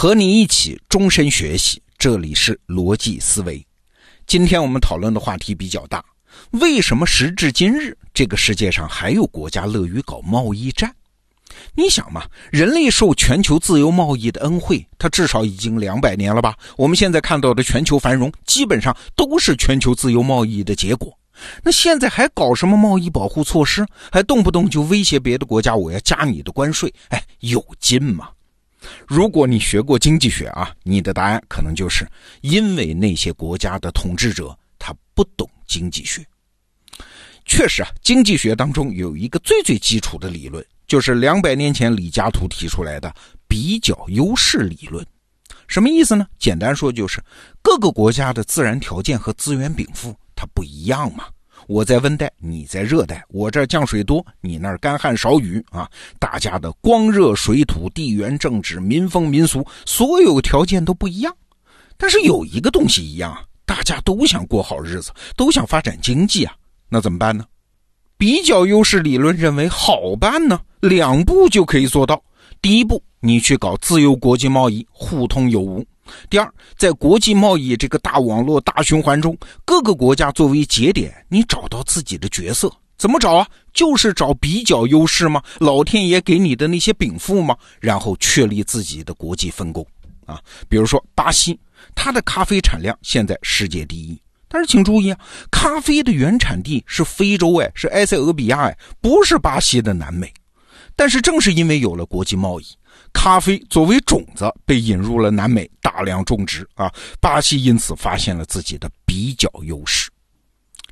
和你一起终身学习，这里是逻辑思维。今天我们讨论的话题比较大，为什么时至今日这个世界上还有国家乐于搞贸易战？你想嘛，人类受全球自由贸易的恩惠，它至少已经两百年了吧？我们现在看到的全球繁荣，基本上都是全球自由贸易的结果。那现在还搞什么贸易保护措施？还动不动就威胁别的国家，我要加你的关税？哎，有劲吗？如果你学过经济学啊，你的答案可能就是因为那些国家的统治者他不懂经济学。确实啊，经济学当中有一个最最基础的理论，就是两百年前李嘉图提出来的比较优势理论。什么意思呢？简单说就是各个国家的自然条件和资源禀赋它不一样嘛。我在温带，你在热带，我这儿降水多，你那儿干旱少雨啊。大家的光热水土地缘政治民风民俗，所有条件都不一样。但是有一个东西一样，大家都想过好日子，都想发展经济啊。那怎么办呢？比较优势理论认为好办呢，两步就可以做到。第一步，你去搞自由国际贸易，互通有无。第二，在国际贸易这个大网络、大循环中，各个国家作为节点，你找到自己的角色，怎么找啊？就是找比较优势吗？老天爷给你的那些禀赋吗？然后确立自己的国际分工啊。比如说巴西，它的咖啡产量现在世界第一，但是请注意啊，咖啡的原产地是非洲哎，是埃塞俄比亚哎，不是巴西的南美。但是正是因为有了国际贸易。咖啡作为种子被引入了南美，大量种植啊，巴西因此发现了自己的比较优势。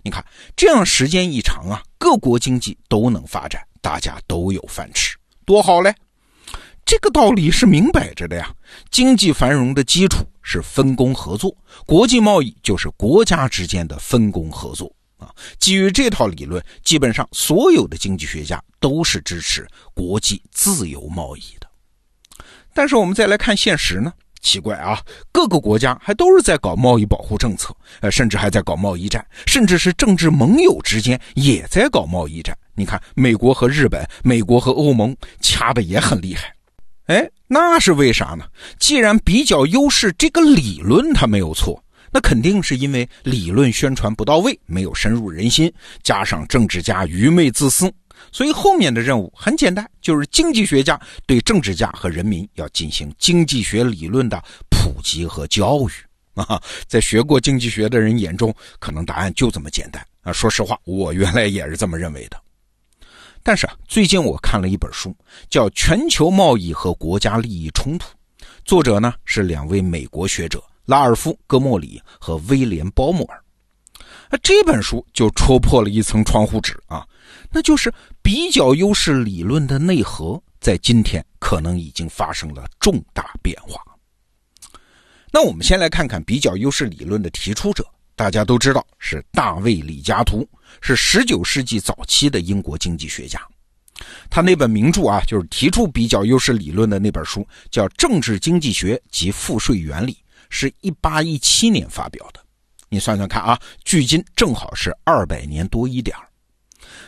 你看，这样时间一长啊，各国经济都能发展，大家都有饭吃，多好嘞！这个道理是明摆着的呀。经济繁荣的基础是分工合作，国际贸易就是国家之间的分工合作啊。基于这套理论，基本上所有的经济学家都是支持国际自由贸易的。但是我们再来看现实呢？奇怪啊，各个国家还都是在搞贸易保护政策，呃，甚至还在搞贸易战，甚至是政治盟友之间也在搞贸易战。你看，美国和日本，美国和欧盟掐的也很厉害。哎，那是为啥呢？既然比较优势这个理论它没有错，那肯定是因为理论宣传不到位，没有深入人心，加上政治家愚昧自私。所以后面的任务很简单，就是经济学家对政治家和人民要进行经济学理论的普及和教育 啊。在学过经济学的人眼中，可能答案就这么简单啊。说实话，我原来也是这么认为的。但是啊，最近我看了一本书，叫《全球贸易和国家利益冲突》，作者呢是两位美国学者拉尔夫·戈莫里和威廉·鲍默尔。那这本书就戳破了一层窗户纸啊，那就是比较优势理论的内核，在今天可能已经发生了重大变化。那我们先来看看比较优势理论的提出者，大家都知道是大卫·李嘉图，是19世纪早期的英国经济学家。他那本名著啊，就是提出比较优势理论的那本书，叫《政治经济学及赋税原理》，是一八一七年发表的。你算算看啊，距今正好是二百年多一点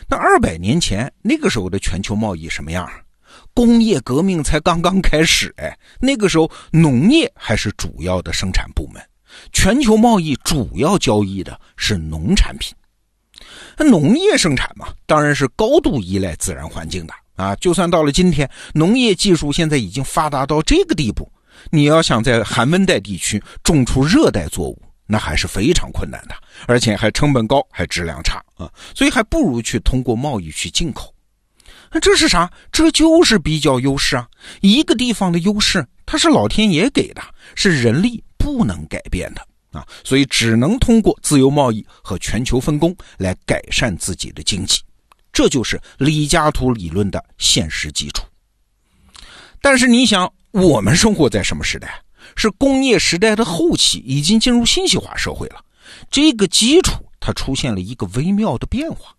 那二百年前那个时候的全球贸易什么样？工业革命才刚刚开始，哎，那个时候农业还是主要的生产部门，全球贸易主要交易的是农产品。那农业生产嘛，当然是高度依赖自然环境的啊。就算到了今天，农业技术现在已经发达到这个地步，你要想在寒温带地区种出热带作物。那还是非常困难的，而且还成本高，还质量差啊，所以还不如去通过贸易去进口。那这是啥？这就是比较优势啊！一个地方的优势，它是老天爷给的，是人力不能改变的啊，所以只能通过自由贸易和全球分工来改善自己的经济。这就是李嘉图理论的现实基础。但是你想，我们生活在什么时代？是工业时代的后期，已经进入信息化社会了。这个基础它出现了一个微妙的变化。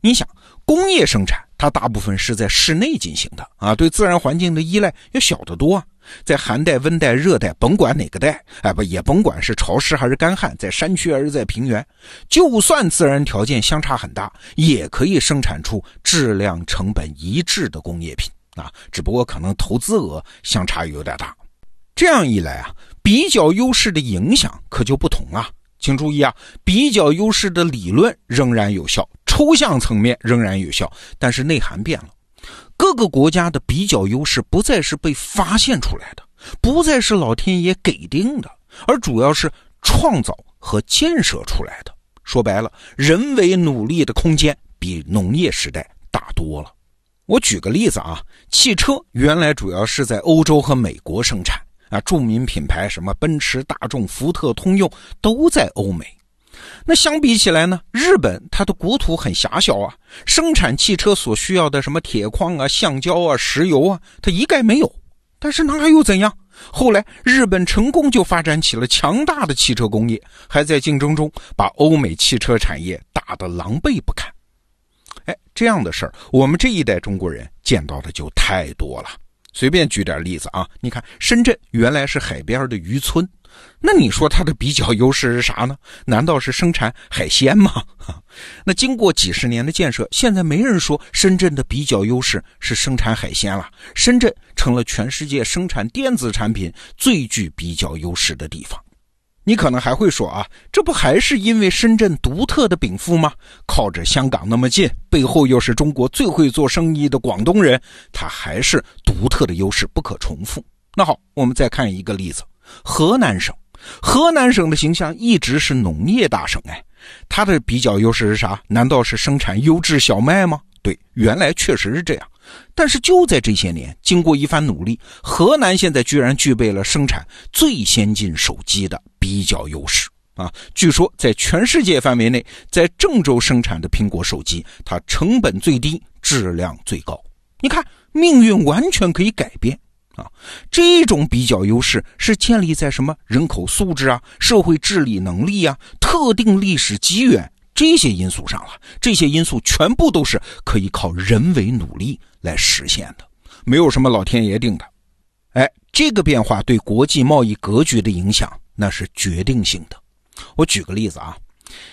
你想，工业生产它大部分是在室内进行的啊，对自然环境的依赖要小得多。在寒带、温带、热带，甭管哪个带，哎不也甭管是潮湿还是干旱，在山区还是在平原，就算自然条件相差很大，也可以生产出质量成本一致的工业品啊。只不过可能投资额相差有点大。这样一来啊，比较优势的影响可就不同了。请注意啊，比较优势的理论仍然有效，抽象层面仍然有效，但是内涵变了。各个国家的比较优势不再是被发现出来的，不再是老天爷给定的，而主要是创造和建设出来的。说白了，人为努力的空间比农业时代大多了。我举个例子啊，汽车原来主要是在欧洲和美国生产啊，著名品牌什么奔驰、大众、福特、通用都在欧美。那相比起来呢，日本它的国土很狭小啊，生产汽车所需要的什么铁矿啊、橡胶啊、石油啊，它一概没有。但是那又怎样？后来日本成功就发展起了强大的汽车工业，还在竞争中把欧美汽车产业打得狼狈不堪。这样的事儿，我们这一代中国人见到的就太多了。随便举点例子啊，你看深圳原来是海边的渔村，那你说它的比较优势是啥呢？难道是生产海鲜吗？那经过几十年的建设，现在没人说深圳的比较优势是生产海鲜了，深圳成了全世界生产电子产品最具比较优势的地方。你可能还会说啊，这不还是因为深圳独特的禀赋吗？靠着香港那么近，背后又是中国最会做生意的广东人，它还是独特的优势不可重复。那好，我们再看一个例子，河南省。河南省的形象一直是农业大省，哎，它的比较优势是啥？难道是生产优质小麦吗？对，原来确实是这样。但是就在这些年，经过一番努力，河南现在居然具备了生产最先进手机的比较优势啊！据说在全世界范围内，在郑州生产的苹果手机，它成本最低，质量最高。你看，命运完全可以改变啊！这种比较优势是建立在什么人口素质啊、社会治理能力啊、特定历史机缘这些因素上了。这些因素全部都是可以靠人为努力。来实现的，没有什么老天爷定的。哎，这个变化对国际贸易格局的影响那是决定性的。我举个例子啊，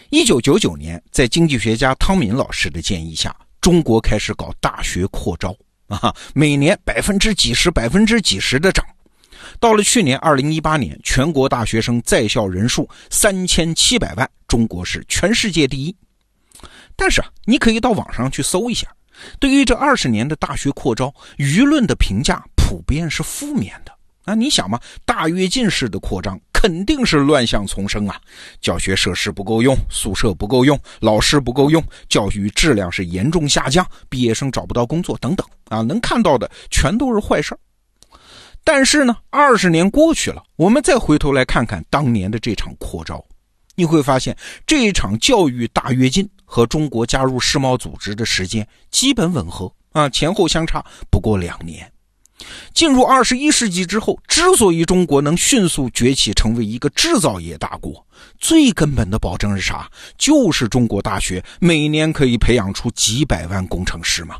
一九九九年，在经济学家汤敏老师的建议下，中国开始搞大学扩招啊，每年百分之几十、百分之几十的涨。到了去年二零一八年，全国大学生在校人数三千七百万，中国是全世界第一。但是啊，你可以到网上去搜一下。对于这二十年的大学扩招，舆论的评价普遍是负面的。啊，你想嘛，大跃进式的扩张肯定是乱象丛生啊，教学设施不够用，宿舍不够用，老师不够用，教育质量是严重下降，毕业生找不到工作等等啊，能看到的全都是坏事。但是呢，二十年过去了，我们再回头来看看当年的这场扩招。你会发现，这一场教育大跃进和中国加入世贸组织的时间基本吻合啊，前后相差不过两年。进入二十一世纪之后，之所以中国能迅速崛起成为一个制造业大国，最根本的保证是啥？就是中国大学每年可以培养出几百万工程师嘛。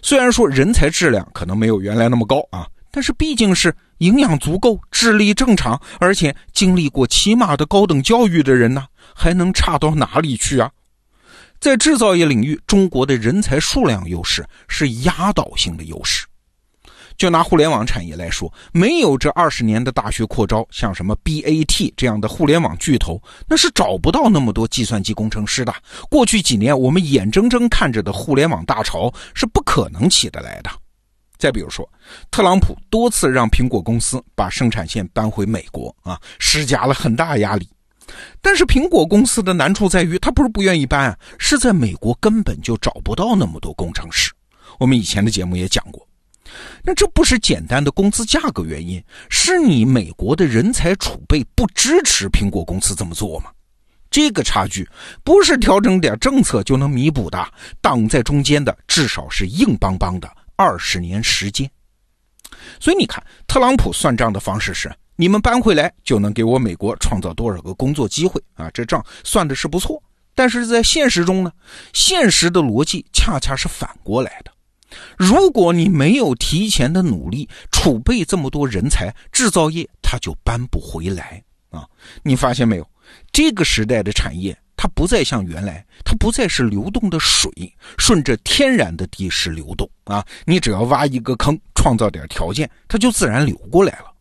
虽然说人才质量可能没有原来那么高啊。但是毕竟是营养足够、智力正常，而且经历过起码的高等教育的人呢，还能差到哪里去啊？在制造业领域，中国的人才数量优势是压倒性的优势。就拿互联网产业来说，没有这二十年的大学扩招，像什么 BAT 这样的互联网巨头，那是找不到那么多计算机工程师的。过去几年我们眼睁睁看着的互联网大潮，是不可能起得来的。再比如说，特朗普多次让苹果公司把生产线搬回美国啊，施加了很大压力。但是苹果公司的难处在于，他不是不愿意搬啊，是在美国根本就找不到那么多工程师。我们以前的节目也讲过，那这不是简单的工资价格原因，是你美国的人才储备不支持苹果公司这么做吗？这个差距不是调整点政策就能弥补的，挡在中间的至少是硬邦邦的。二十年时间，所以你看，特朗普算账的方式是：你们搬回来就能给我美国创造多少个工作机会啊？这账算的是不错。但是在现实中呢，现实的逻辑恰恰是反过来的。如果你没有提前的努力储备这么多人才，制造业它就搬不回来啊！你发现没有？这个时代的产业。它不再像原来，它不再是流动的水，顺着天然的地势流动啊！你只要挖一个坑，创造点条件，它就自然流过来了。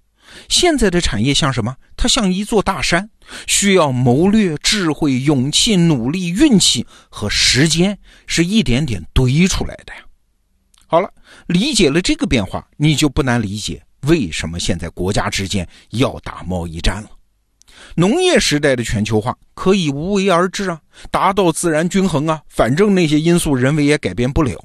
现在的产业像什么？它像一座大山，需要谋略、智慧、勇气、努力、运气和时间，是一点点堆出来的呀。好了，理解了这个变化，你就不难理解为什么现在国家之间要打贸易战了。农业时代的全球化可以无为而治啊，达到自然均衡啊，反正那些因素人为也改变不了。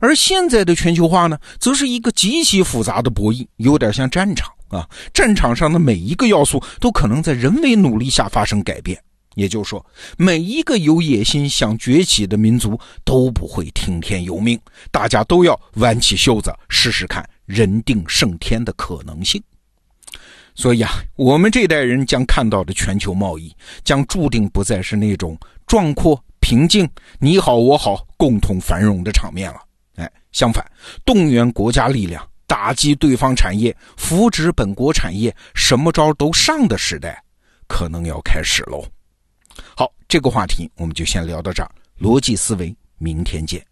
而现在的全球化呢，则是一个极其复杂的博弈，有点像战场啊。战场上的每一个要素都可能在人为努力下发生改变。也就是说，每一个有野心想崛起的民族都不会听天由命，大家都要挽起袖子试试看人定胜天的可能性。所以啊，我们这代人将看到的全球贸易，将注定不再是那种壮阔平静、你好我好、共同繁荣的场面了。哎，相反，动员国家力量打击对方产业，扶植本国产业，什么招都上的时代，可能要开始喽。好，这个话题我们就先聊到这儿。逻辑思维，明天见。